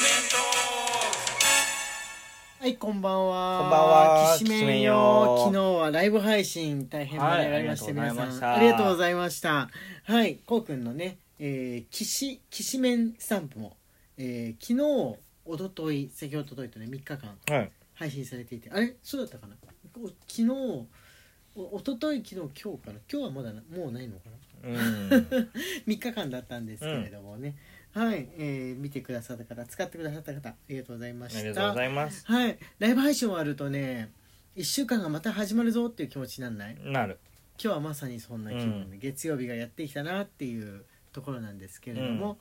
しめんはい、こんばんは。こんばんは。きしめんよ。よ。昨日はライブ配信大変盛り上がりまして、はい皆さん。ありがとうございました。はい、こうくんのね、えー、きし、きしめんスタンプも、えー、昨日、おととい、先ほどといとね、3日間はい。配信されていて、あれ？そうだったかな？お昨日、おおととい、昨日、今日かな？今日はまだなもうないのかな？うん。3日間だったんですけれどもね、はい、えー、見てくださった方使ってくださった方ありがとうございました。ありがとうございます。はいライブ配信終わるとね1週間がまた始まるぞっていう気持ちになんない？なる。今日はまさにそんな気分で、月曜日がやってきたなっていうところなんですけれども、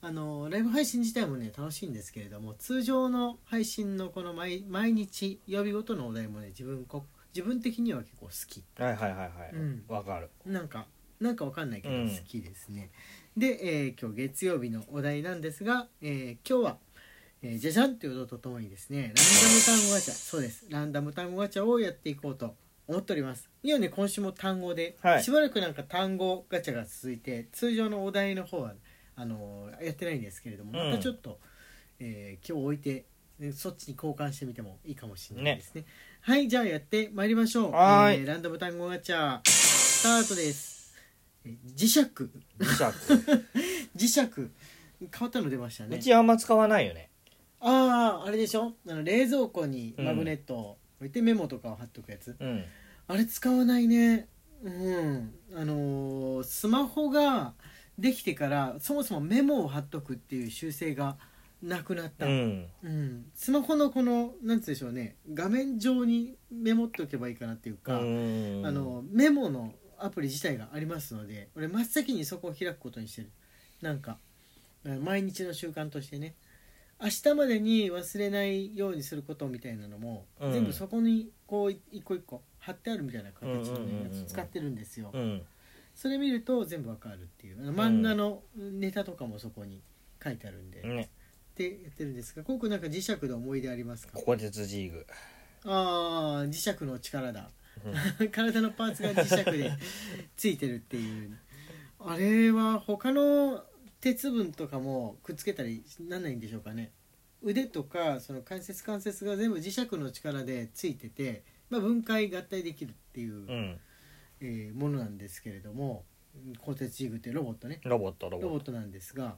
あのライブ配信自体もね楽しいんですけれども通常の配信のこの毎毎日曜日ごとのお題もね自分こ自分的には結構好き。はいはいはいはい。うん。わかる。なんかなんかわかんないけどうん。好きですね、で、えー今日月曜日のお題なんですが、えー今日は、えーじゃじゃんという音とともにですねランダム単語ガチャ。そうです。ランダム単語ガチャをやっていこうと思っております。いやね今週も単語で、はい。しばらくなんか単語ガチャが続いて通常のお題の方はあのーやってないんですけれどもうん。またちょっと、えー今日置いてえそっちに交換してみてもいいかもしれないですね。はい。じゃあやってまいりましょう。えーランダム単語ガチャスタートです。え磁石。磁石。磁石。変わったの出ましたうねちあんま使わないよね。あああれでしょ？あの冷蔵庫にマグネットを置いてメモとかを貼っとくやつ、うん。あれ使わないね。うん。あのースマホができてからそもそもメモを貼っとくっていう習性がなくなった、うん。うん。スマホのこのなんつうでしょうね。画面上にメモっておけばいいかなっていうか、うん。あのメモのアプリ自体がありますので俺真っ先にそこを開くことにしてる。なんか毎日の習慣としてね。明日までに忘れないようにすることみたいなのも、うん。全部そこにこう一個一個貼ってあるみたいな形のやうんうんうんうんつ使ってるんですよ、うん。それ見ると全部わかるっていう。漫画のネタとかもそこに書いてあるんで、っねてやってるんですがここなんか磁石で思い出ありますか？ここ鉄ジーグああ磁石の力だ。うん 体のパーツが磁石で ついてるっていう。あれは他の鉄分とかもくっつけたりなんないんでしょうかね。腕とかその関節関節が全部磁石の力でついてて、まあ、分解合体できるっていう、うん。えーものなんですけれども鋼鉄ジグってロボットね。ロボットロボット。ロボットなんですが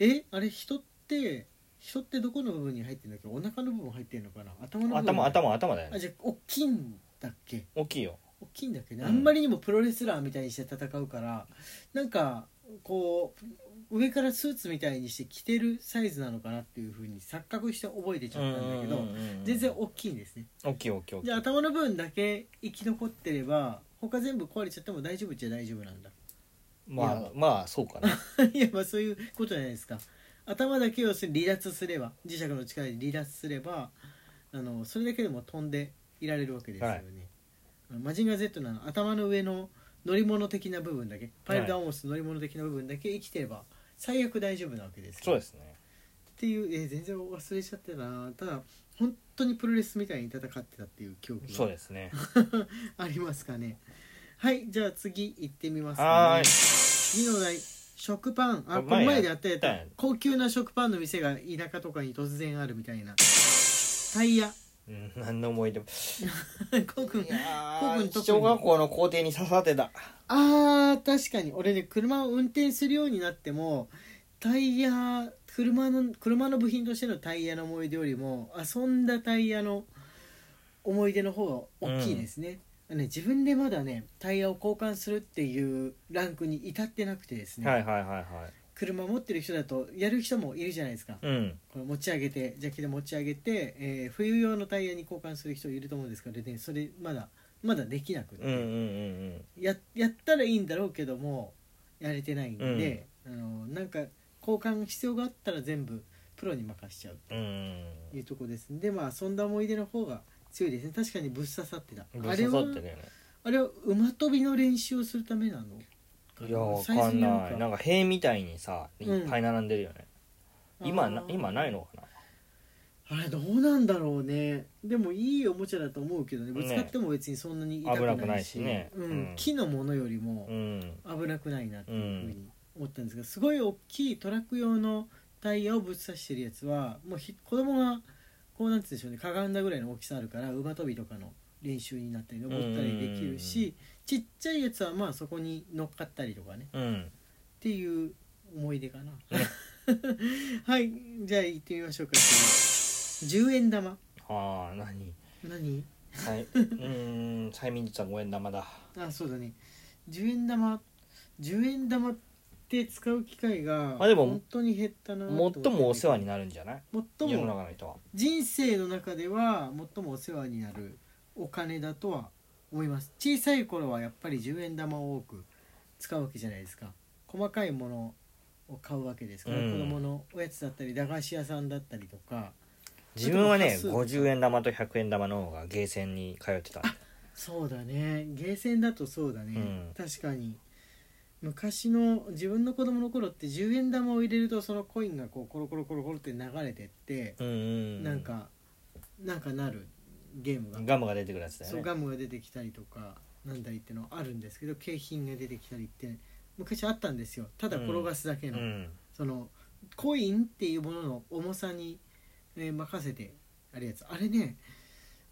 えあれ人って人ってどこの部分に入ってるんだっけ？お腹の部分入ってるのかな？頭の部分？頭頭頭だよね。あじゃあ大きいんだっけ？大きいよ。大きいんだっけね、うん。あんまりにもプロレスラーみたいにして戦うからなんかこう上からスーツみたいにして着てるサイズなのかなっていうふうに錯覚して覚えてちゃったんだけど、うんうんうんうん。全然大きいんですね。大きい大きい大きい。じゃあ頭の部分だけ生き残ってれば他全部壊れちゃっても大丈夫っちゃ大丈夫なんだ。まあまあそうかな。いやまあそういうことじゃないですか。頭だけを離脱すれば磁石の力で離脱すればあのそれだけでも飛んでいられるわけですよね、あのマジンガー Z のあの頭の上の乗り物的な部分だけパイルダウンオス乗り物的な部分だけ生きてれば最悪大丈夫なわけですよ。そうですね。っていう、えー全然忘れちゃってたなただ本当にプロレスみたいに戦ってたっていう記憶がそうですね。ありますかね。はいじゃあ次行ってみますはーい。次のお題食パン。ああこの前でやった。やつ前やった高級な食パンの店が田舎とかに突然あるみたいな。タイヤうん何の思い出も。こうくんいやこうくん特に。ー小学校の校庭に刺さってた。あー確かに。俺ね車を運転するようになってもタイヤ車の車の部品としてのタイヤの思い出よりも遊んだタイヤの思い出の方が大きいですね,、ね自分でまだねタイヤを交換するっていうランクに至ってなくてですね、はいはいはいはい車持ってる人だとやる人もいるじゃないですか、うん。これ持ち上げてジャッキで持ち上げて、えー冬用のタイヤに交換する人いると思うんですけど、ね、それまだまだできなくて、うんうんうんややったらいいんだろうけどもやれてないんで、あのなんか交換必要があったら全部プロに任しちゃう。うん。うんというとこですでまあ遊んだ思い出の方が強いですね。確かにぶっ刺さってた。あれはあれは馬跳びの練習をするためなの？いやわかんない。なんか塀みたいにさいうんっぱい並んでるよね、今なあー。今ないのかな？あれどうなんだろうね。でもいいおもちゃだと思うけどね。ぶつかっても別にそんなに痛くないし,、危なくないしね。うん。うん。木のものよりもうん。危なくないなっていうふうに思ったんですがすごい大きいトラック用のタイヤをぶっ刺してるやつはもうひ子供がこうなんて言うんでしょうね。かがんだぐらいの大きさあるから馬跳びとかの練習になったり登ったりできるしちっちゃいやつはまあそこに乗っかったりとかね。うん。っていう思い出かな。はい。じゃあ行ってみましょうか。次。10円玉。ああ何？何？はいうーん催眠術は5円玉だ。あそうだね。10円玉10円玉って使う機会があでも本当に減ったな最もお世話にななるんじゃない？最世のも中の人は。人生の中では最もお世話になるお金だとは思います。小さい頃はやっぱり10円玉を多く使うわけじゃないですか。細かいものを買うわけです。から、うん。子供のおやつだったり駄菓子屋さんだったりとか。自分はねあとは50円玉と100円玉の方がゲーセンに通ってたそうだね。ゲーセンだとそうだね、うん。確かに。昔の自分の子供の頃って10円玉を入れるとそのコインがこうコロコロコロコロって流れてって、うんうん。なんかなんかなるゲームが、ガムが出てくるやつだよね。そうガムが出てきたりとかなんだりってのあるんですけど景品が出てきたりって昔あったんですよ。ただ転がすだけの、うん。そのコインっていうものの重さに、えー任せてあるやつ。あれね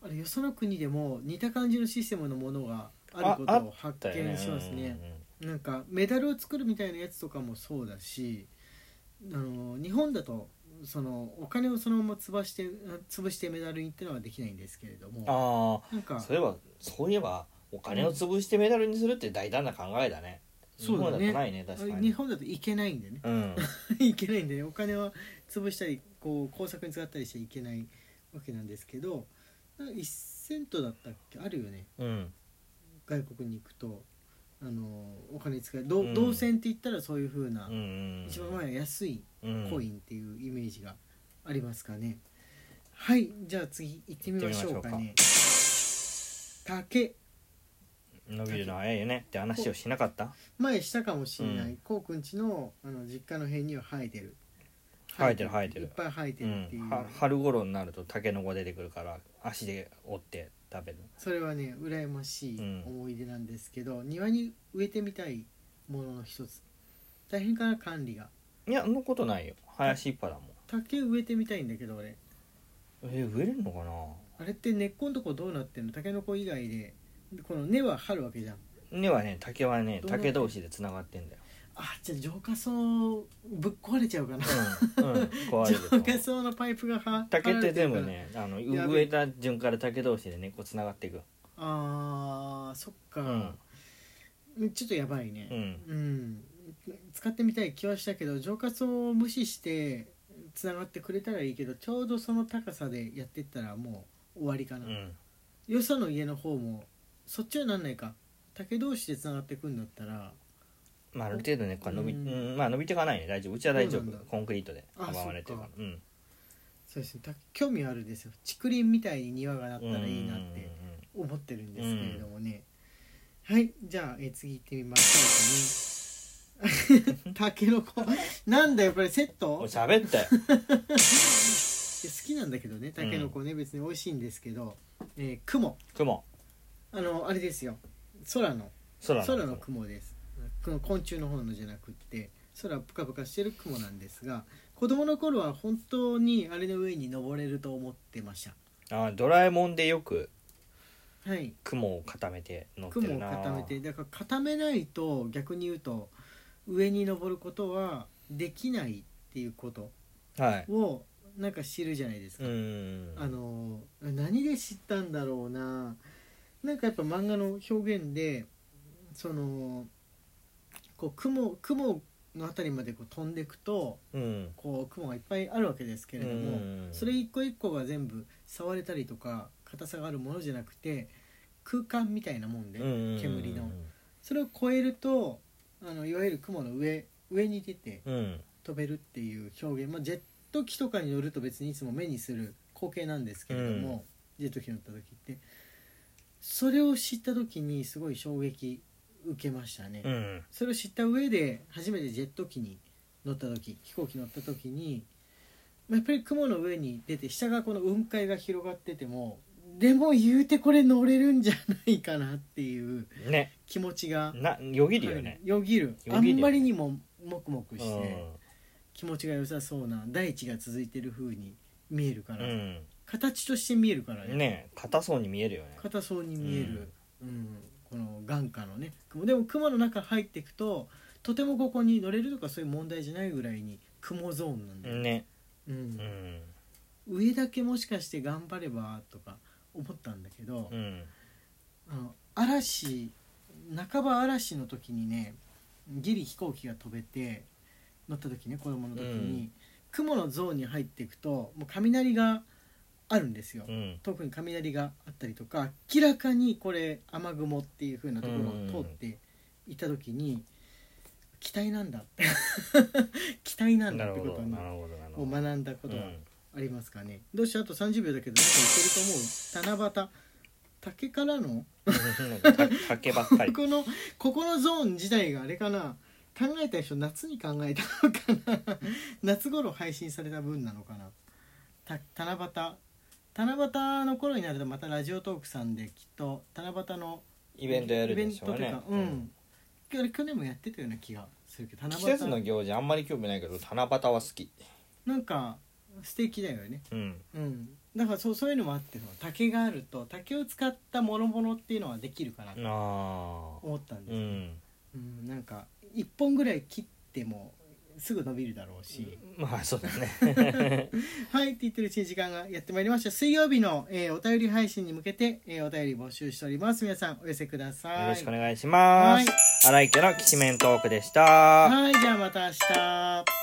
あれよその国でも似た感じのシステムのものがあることを発見しますね。うん。なんかメダルを作るみたいなやつとかもそうだしあの日本だとそのお金をそのまま潰して潰してメダルにってのはできないんですけれどもあなんかあそういえばそういえばお金を潰してメダルにするって大胆な考えだね。そうだね。日本だとないね確かに。日本だといけないんでね。うん。いけないんでね。お金は潰したりこう工作に使ったりしちゃいけないわけなんですけどなんか1セントだったっけ？あるよね。うん。外国に行くとあのお金使う。銅うん。銅線って言ったらそういう風な、うんうん一番前は安いうんコインっていうイメージがありますかね、はいじゃあ次行ってみましょうかね。竹。伸びるの早いよね。って話をしなかった？前したかもしれない、うん。こうくんちのあの実家の辺には生えてる生えてる生えてる。いっぱい生えてうるっていう、ん。は春頃になるとタケノコ出てくるから足で折って食べる。それはね羨ましいうん思い出なんですけど、庭に植えてみたいものの一つ。大変かな管理が。いやそんなことないよ。林いっぱいだもん。竹植えてみたいんだけど俺。え植えれるのかな？あれって根っこのとこどうなってんの？タケノコ以外でこの根は張るわけじゃん。根はね竹はね竹同士でつながってんだよあじゃあ浄化層ぶっ壊れちゃうかな。うん、うん、壊れ浄化層のパイプがは竹って全部張られてるから。ねあの植えた順から竹同士でねこうつながっていく。あーそっか、うん。ちょっとやばいね。うん。うん、使ってみたい気はしたけど浄化層を無視してつながってくれたらいいけどちょうどその高さでやってったらもう終わりかな、うん。よその家の方もそっちはなんないか。竹同士でつながってくんだったらまあある程度ねこう伸び、ううんんまあ伸びていかないね。大丈夫。うちは大丈夫そうなんだ。コンクリートであ阻まれてるから。そうん。そうですね。た興味あるですよ。竹林みたいに庭がなったらいいなってうん思ってるんですけれどもね、はい。じゃあえ次行ってみましょうか。ねタケノコなんだよこれセット？もう喋ったよ 好きなんだけどねタケノコね、別に美味しいんですけど、えー雲。雲。あのあれですよ。空の。空の空の雲です。この昆虫の方のじゃなくって空ぷかぷかしてる雲なんですが子供の頃は本当にあれの上に登れると思ってましあドラえもんでよくたはい。雲を固めて乗って雲を固めて。だから固めないと逆に言うと上に登ることはできないっていうこと。はい。をなんか知るじゃないですか、うん。あの何で知ったんだろうな。なんかやっぱ漫画の表現でそのこう雲雲の辺りまでこう飛んでいくとうん。こう雲がいっぱいあるわけですけれども、うん。それ一個一個が全部触れたりとか硬さがあるものじゃなくて空間みたいなもんで、うん煙の。それを超えるとあのいわゆる雲の上上に出てうん。飛べるっていう表現、まあ、ジェット機とかに乗ると別にいつも目にする光景なんですけれども、ジェット機乗った時って。それを知った時にすごい衝撃受けましたね、うん。それを知った上で初めてジェット機に乗った時飛行機乗った時にまあやっぱり雲の上に出て下がこの雲海が広がっててもでも言うてこれ乗れるんじゃないかなっていうね。気持ちがなよぎるよね。よぎる。あんまりにももくもくして、気持ちが良さそうな大地が続いてる風に見えるから、うん。形として見えるからね。ね硬そうに見えるよね。硬そうに見える、うんこの眼下のね雲でも雲の中入っていくととてもここに乗れるとかそういう問題じゃないぐらいに雲ゾーンなんだよ、ね。うん。うん。上だけもしかして頑張ればとか思ったんだけど、うん。あの嵐半ば嵐の時にねギリ飛行機が飛べて乗った時ね子供の時に、うん。雲のゾーンに入っていくともう雷があるんですよ、うん。特に雷があったりとか明らかにこれ雨雲っていう風なところを通っていた時に期待なんだ 期待なんだってことにをど学んだことがうんありますかね、どうしてあと30秒だけどなんかいけると思う？七夕。竹からの 竹ばっかり。このここのゾーン自体があれかな。考えた人夏に考えたのかな。夏頃配信された分なのかな。た七夕七夕の頃になるとまたラジオトークさんできっと七夕のイベントやるでしょうね。イベントとかうん、あれ去年もやってたような気がするけど七季節の行事あんまり興味ないけど七夕は好き。なんか素敵だよね。うん。うん。だからそうそういうのもあって竹があると竹を使った諸々っていうのはできるかなとああ思ったんですよ、うん。うん、なんか1本ぐらい切ってもすぐ伸びるだろうし、まあそうだね。はいって言ってるうちに時間がやってまいりました。水曜日の、えーお便り配信に向けて、えーお便り募集しております。皆さんお寄せください。よろしくお願いします。はい。荒井家のきしめんトークでした。はいじゃあまた明日